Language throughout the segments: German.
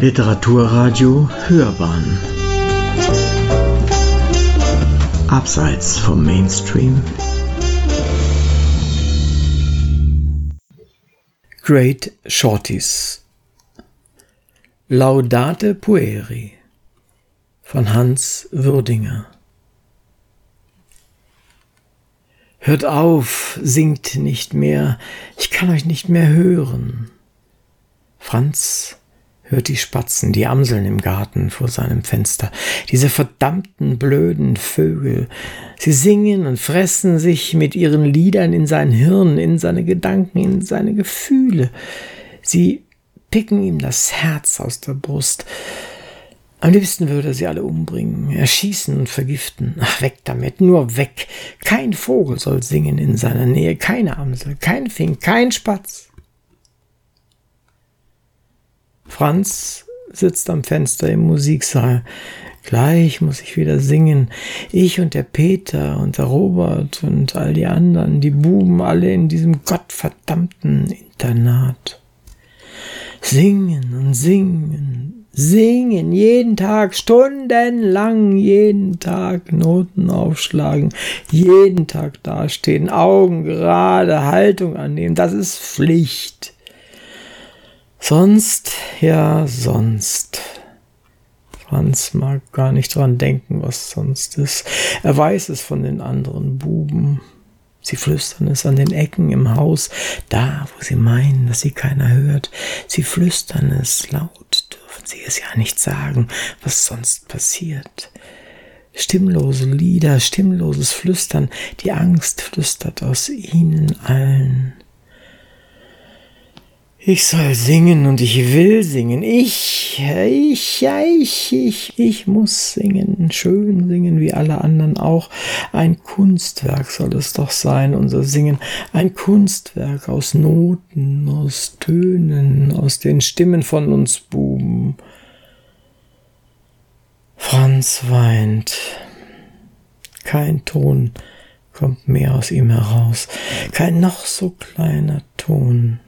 Literaturradio Hörbahn. Abseits vom Mainstream. Great Shorties. Laudate Pueri von Hans Würdinger. Hört auf, singt nicht mehr, ich kann euch nicht mehr hören. Franz hört die Spatzen, die Amseln im Garten vor seinem Fenster, diese verdammten blöden Vögel. Sie singen und fressen sich mit ihren Liedern in sein Hirn, in seine Gedanken, in seine Gefühle. Sie picken ihm das Herz aus der Brust. Am liebsten würde er sie alle umbringen, erschießen und vergiften. Ach, weg damit, nur weg. Kein Vogel soll singen in seiner Nähe, keine Amsel, kein Fink, kein Spatz. Franz sitzt am Fenster im Musiksaal. Gleich muss ich wieder singen. Ich und der Peter und der Robert und all die anderen, die Buben, alle in diesem gottverdammten Internat. Singen und singen, singen, jeden Tag, stundenlang, jeden Tag Noten aufschlagen, jeden Tag dastehen, Augen gerade, Haltung annehmen, das ist Pflicht. Sonst, ja, sonst. Franz mag gar nicht dran denken, was sonst ist. Er weiß es von den anderen Buben. Sie flüstern es an den Ecken im Haus, da, wo sie meinen, dass sie keiner hört. Sie flüstern es laut, dürfen sie es ja nicht sagen, was sonst passiert. Stimmlose Lieder, stimmloses Flüstern, die Angst flüstert aus ihnen allen. Ich soll singen und ich will singen. Ich, ich, ich, ich, ich muss singen. Schön singen wie alle anderen auch. Ein Kunstwerk soll es doch sein, unser Singen. Ein Kunstwerk aus Noten, aus Tönen, aus den Stimmen von uns Buben. Franz weint. Kein Ton kommt mehr aus ihm heraus. Kein noch so kleiner Ton.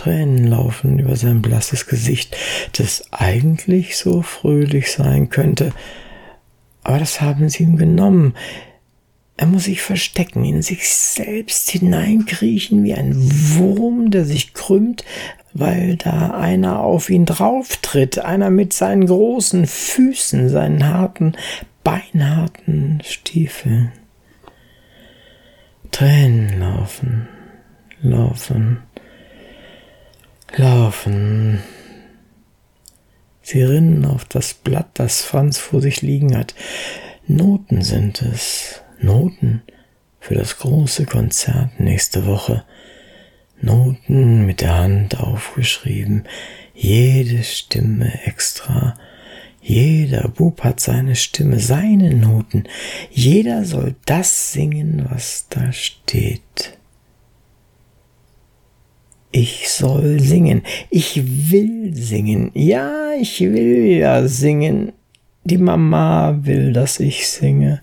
Tränen laufen über sein blasses Gesicht, das eigentlich so fröhlich sein könnte. Aber das haben sie ihm genommen. Er muss sich verstecken, in sich selbst hineinkriechen wie ein Wurm, der sich krümmt, weil da einer auf ihn drauftritt, einer mit seinen großen Füßen, seinen harten, beinharten Stiefeln. Tränen laufen, laufen laufen. Sie rinnen auf das Blatt, das Franz vor sich liegen hat. Noten sind es. Noten für das große Konzert nächste Woche. Noten mit der Hand aufgeschrieben. Jede Stimme extra. Jeder Bub hat seine Stimme, seine Noten. Jeder soll das singen, was da steht. Ich soll singen. Ich will singen. Ja, ich will ja singen. Die Mama will, dass ich singe.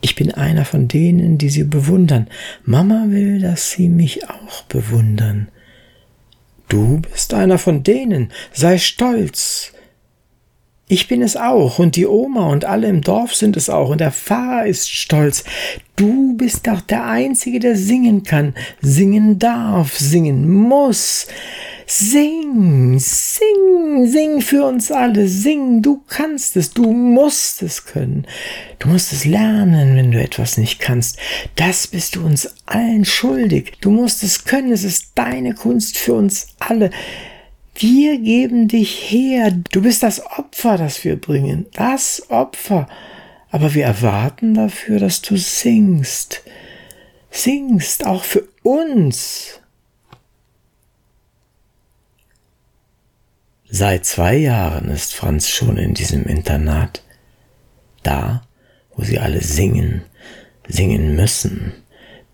Ich bin einer von denen, die sie bewundern. Mama will, dass sie mich auch bewundern. Du bist einer von denen. Sei stolz. Ich bin es auch und die Oma und alle im Dorf sind es auch und der Pfarrer ist stolz. Du bist doch der Einzige, der singen kann, singen darf, singen muss. Sing, sing, sing für uns alle, sing, du kannst es, du musst es können. Du musst es lernen, wenn du etwas nicht kannst. Das bist du uns allen schuldig. Du musst es können, es ist deine Kunst für uns alle. Wir geben dich her. Du bist das Opfer, das wir bringen. Das Opfer. Aber wir erwarten dafür, dass du singst. Singst auch für uns. Seit zwei Jahren ist Franz schon in diesem Internat. Da, wo sie alle singen, singen müssen,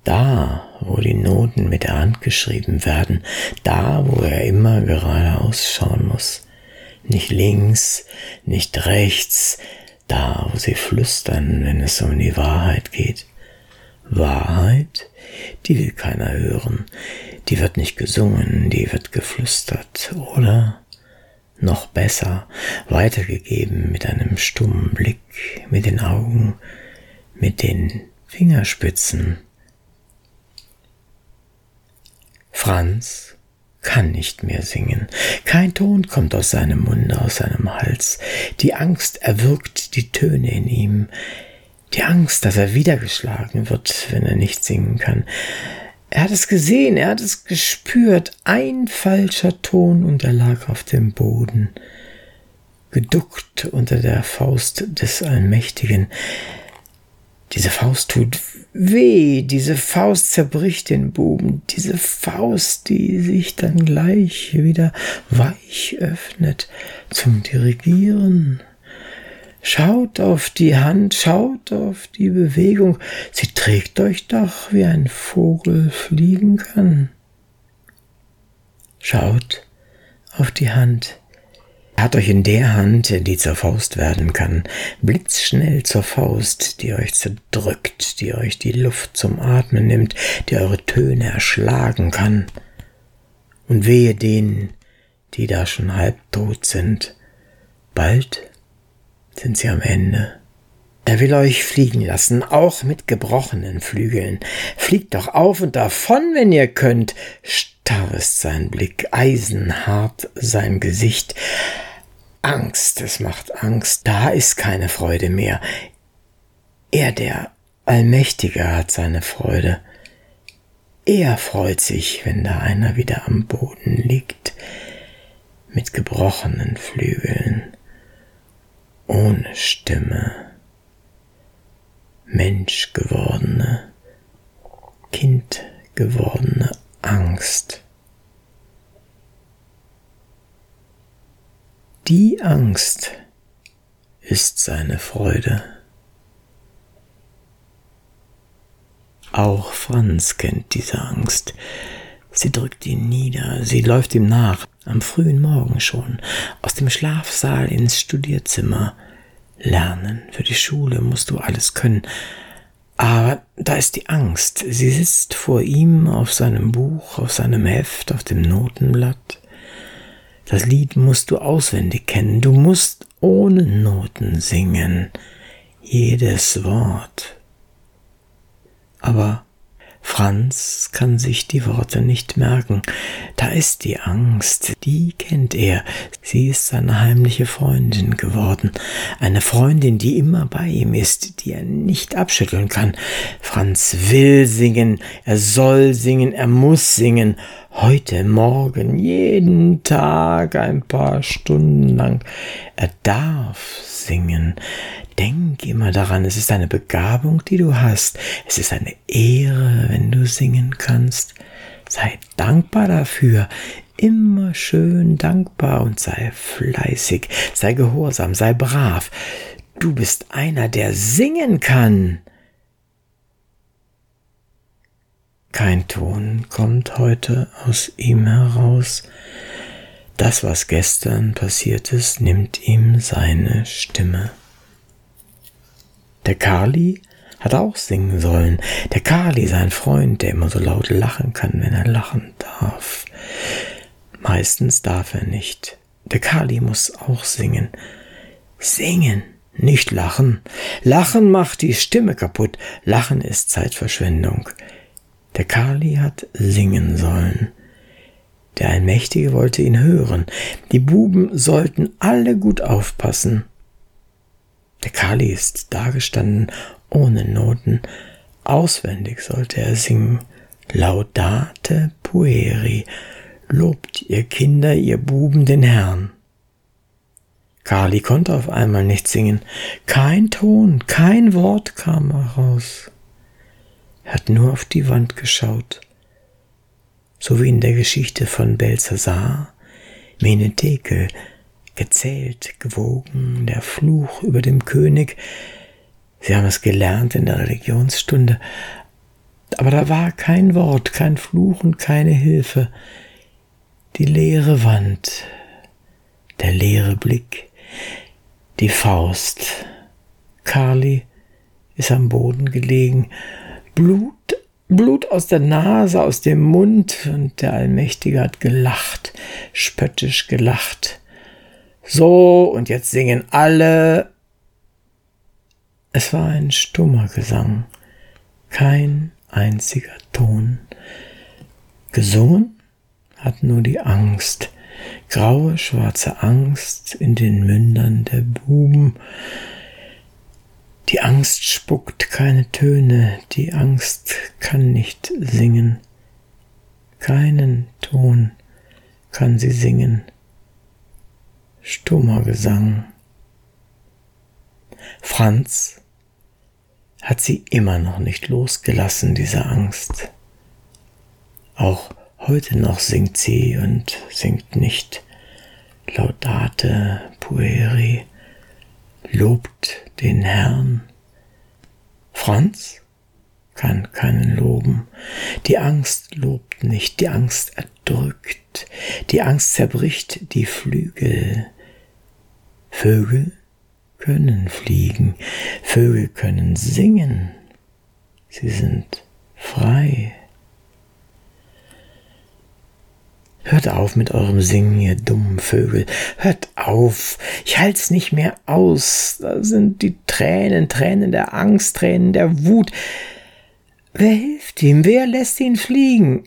da, wo die Noten mit der Hand geschrieben werden, da, wo er immer geradeaus schauen muss. Nicht links, nicht rechts, da, wo sie flüstern, wenn es um die Wahrheit geht. Wahrheit, die will keiner hören, die wird nicht gesungen, die wird geflüstert, oder? noch besser weitergegeben mit einem stummen Blick, mit den Augen, mit den Fingerspitzen. Franz kann nicht mehr singen. Kein Ton kommt aus seinem Munde, aus seinem Hals. Die Angst erwürgt die Töne in ihm. Die Angst, dass er wiedergeschlagen wird, wenn er nicht singen kann. Er hat es gesehen, er hat es gespürt. Ein falscher Ton und er lag auf dem Boden, geduckt unter der Faust des Allmächtigen. Diese Faust tut weh, diese Faust zerbricht den Buben, diese Faust, die sich dann gleich wieder weich öffnet zum Dirigieren. Schaut auf die Hand, schaut auf die Bewegung, sie trägt euch doch, wie ein Vogel fliegen kann. Schaut auf die Hand, hat euch in der Hand, die zur Faust werden kann, blitzschnell zur Faust, die euch zerdrückt, die euch die Luft zum Atmen nimmt, die eure Töne erschlagen kann. Und wehe denen, die da schon halbtot sind. Bald sind sie am Ende. Er will euch fliegen lassen, auch mit gebrochenen Flügeln. Fliegt doch auf und davon, wenn ihr könnt. Starr ist sein Blick, eisenhart sein Gesicht. Angst, es macht Angst, da ist keine Freude mehr. Er, der Allmächtige, hat seine Freude. Er freut sich, wenn da einer wieder am Boden liegt, mit gebrochenen Flügeln ohne Stimme, Mensch gewordene, Kind gewordene Angst. Die Angst ist seine Freude. Auch Franz kennt diese Angst. Sie drückt ihn nieder, sie läuft ihm nach, am frühen Morgen schon, aus dem Schlafsaal ins Studierzimmer. Lernen, für die Schule musst du alles können. Aber da ist die Angst. Sie sitzt vor ihm auf seinem Buch, auf seinem Heft, auf dem Notenblatt. Das Lied musst du auswendig kennen. Du musst ohne Noten singen. Jedes Wort. Aber Franz kann sich die Worte nicht merken. Da ist die Angst, die kennt er. Sie ist seine heimliche Freundin geworden. Eine Freundin, die immer bei ihm ist, die er nicht abschütteln kann. Franz will singen, er soll singen, er muss singen. Heute, morgen, jeden Tag ein paar Stunden lang. Er darf singen. Denk immer daran, es ist eine Begabung, die du hast. Es ist eine Ehre, wenn du singen kannst. Sei dankbar dafür. Immer schön dankbar und sei fleißig, sei gehorsam, sei brav. Du bist einer, der singen kann. Kein Ton kommt heute aus ihm heraus. Das, was gestern passiert ist, nimmt ihm seine Stimme. Der Carly hat auch singen sollen. Der Carly, sein Freund, der immer so laut lachen kann, wenn er lachen darf. Meistens darf er nicht. Der Carly muss auch singen. Singen, nicht lachen. Lachen macht die Stimme kaputt. Lachen ist Zeitverschwendung. Der Carly hat singen sollen. Der Allmächtige wollte ihn hören. Die Buben sollten alle gut aufpassen. Der Kali ist dagestanden ohne Noten. Auswendig sollte er singen. Laudate pueri. Lobt ihr Kinder, ihr Buben den Herrn. Kali konnte auf einmal nicht singen. Kein Ton, kein Wort kam heraus. Er hat nur auf die Wand geschaut. So wie in der Geschichte von Belsazar, Menetekel, gezählt, gewogen, der Fluch über dem König. Sie haben es gelernt in der Religionsstunde, aber da war kein Wort, kein Fluch und keine Hilfe. Die leere Wand, der leere Blick, die Faust. Carly ist am Boden gelegen, Blut, Blut aus der Nase, aus dem Mund, und der Allmächtige hat gelacht, spöttisch gelacht. So, und jetzt singen alle. Es war ein stummer Gesang, kein einziger Ton. Gesungen hat nur die Angst, graue, schwarze Angst in den Mündern der Buben. Die Angst spuckt keine Töne, die Angst kann nicht singen, keinen Ton kann sie singen. Stummer Gesang. Franz hat sie immer noch nicht losgelassen, diese Angst. Auch heute noch singt sie und singt nicht. Laudate pueri, lobt den Herrn. Franz kann keinen loben. Die Angst lobt nicht, die Angst erdrückt, die Angst zerbricht die Flügel. Vögel können fliegen, Vögel können singen, sie sind frei. Hört auf mit eurem Singen, ihr dummen Vögel. Hört auf. Ich halt's nicht mehr aus. Da sind die Tränen, Tränen der Angst, Tränen der Wut. Wer hilft ihm? Wer lässt ihn fliegen?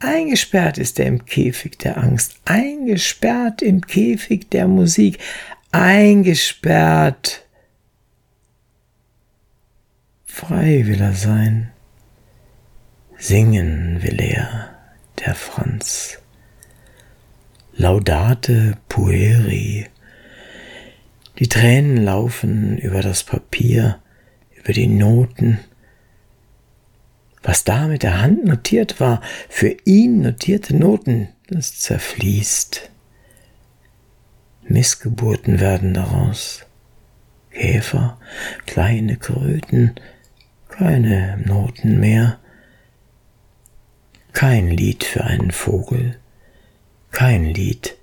Eingesperrt ist er im Käfig der Angst, eingesperrt im Käfig der Musik, eingesperrt. Frei will er sein, singen will er, der Franz. Laudate pueri. Die Tränen laufen über das Papier, über die Noten. Was da mit der Hand notiert war, für ihn notierte Noten, das zerfließt. Missgeburten werden daraus. Käfer, kleine Kröten, keine Noten mehr. Kein Lied für einen Vogel kein Lied,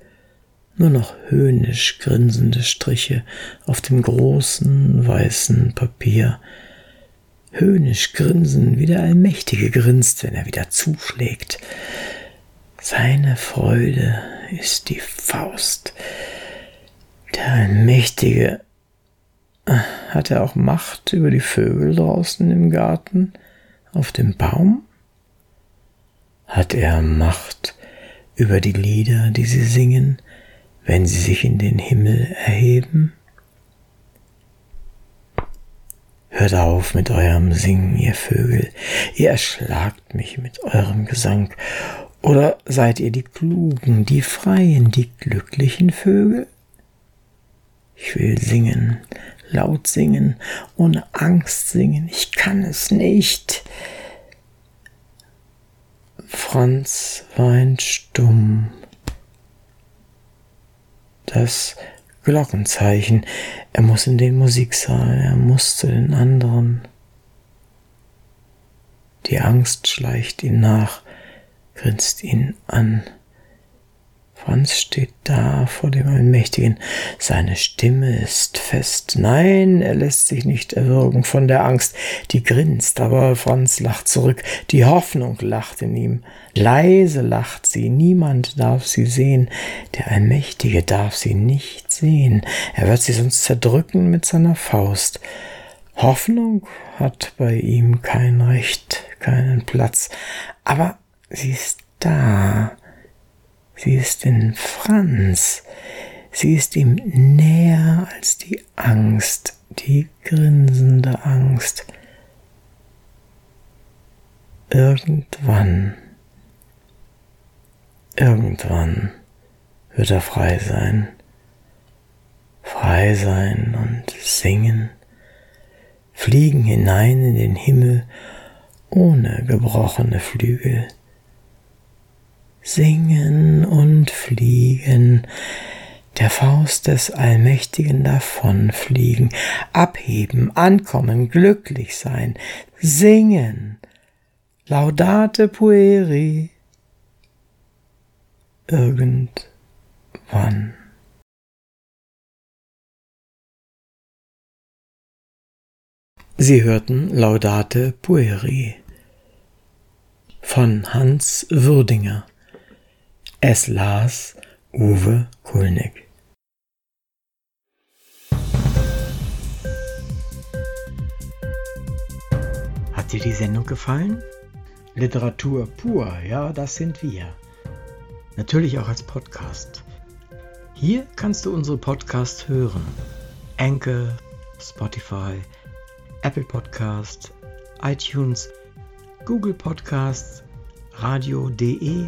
nur noch höhnisch grinsende Striche auf dem großen weißen Papier. Höhnisch grinsen, wie der Allmächtige grinst, wenn er wieder zuschlägt. Seine Freude ist die Faust. Der Allmächtige äh, hat er auch Macht über die Vögel draußen im Garten, auf dem Baum? Hat er Macht über die Lieder, die sie singen, wenn sie sich in den Himmel erheben? Hört auf mit eurem Singen, ihr Vögel, ihr erschlagt mich mit eurem Gesang. Oder seid ihr die klugen, die freien, die glücklichen Vögel? Ich will singen, laut singen, ohne Angst singen, ich kann es nicht. Franz weint stumm. Das Glockenzeichen. Er muss in den Musiksaal, er muss zu den anderen. Die Angst schleicht ihm nach, grinst ihn an. Franz steht da vor dem Allmächtigen. Seine Stimme ist fest. Nein, er lässt sich nicht erwürgen von der Angst. Die grinst, aber Franz lacht zurück. Die Hoffnung lacht in ihm. Leise lacht sie. Niemand darf sie sehen. Der Allmächtige darf sie nicht sehen. Er wird sie sonst zerdrücken mit seiner Faust. Hoffnung hat bei ihm kein Recht, keinen Platz. Aber sie ist da Sie ist in Franz. Sie ist ihm näher als die Angst, die grinsende Angst. Irgendwann, irgendwann wird er frei sein. Frei sein und singen, fliegen hinein in den Himmel ohne gebrochene Flügel singen und fliegen, der Faust des Allmächtigen davonfliegen, abheben, ankommen, glücklich sein, singen, laudate pueri, irgendwann. Sie hörten Laudate Pueri von Hans Würdinger. Es las Uwe Kulnig. Hat dir die Sendung gefallen? Literatur pur, ja, das sind wir. Natürlich auch als Podcast. Hier kannst du unsere Podcasts hören. Anchor, Spotify, Apple Podcast, iTunes, Google Podcasts, radio.de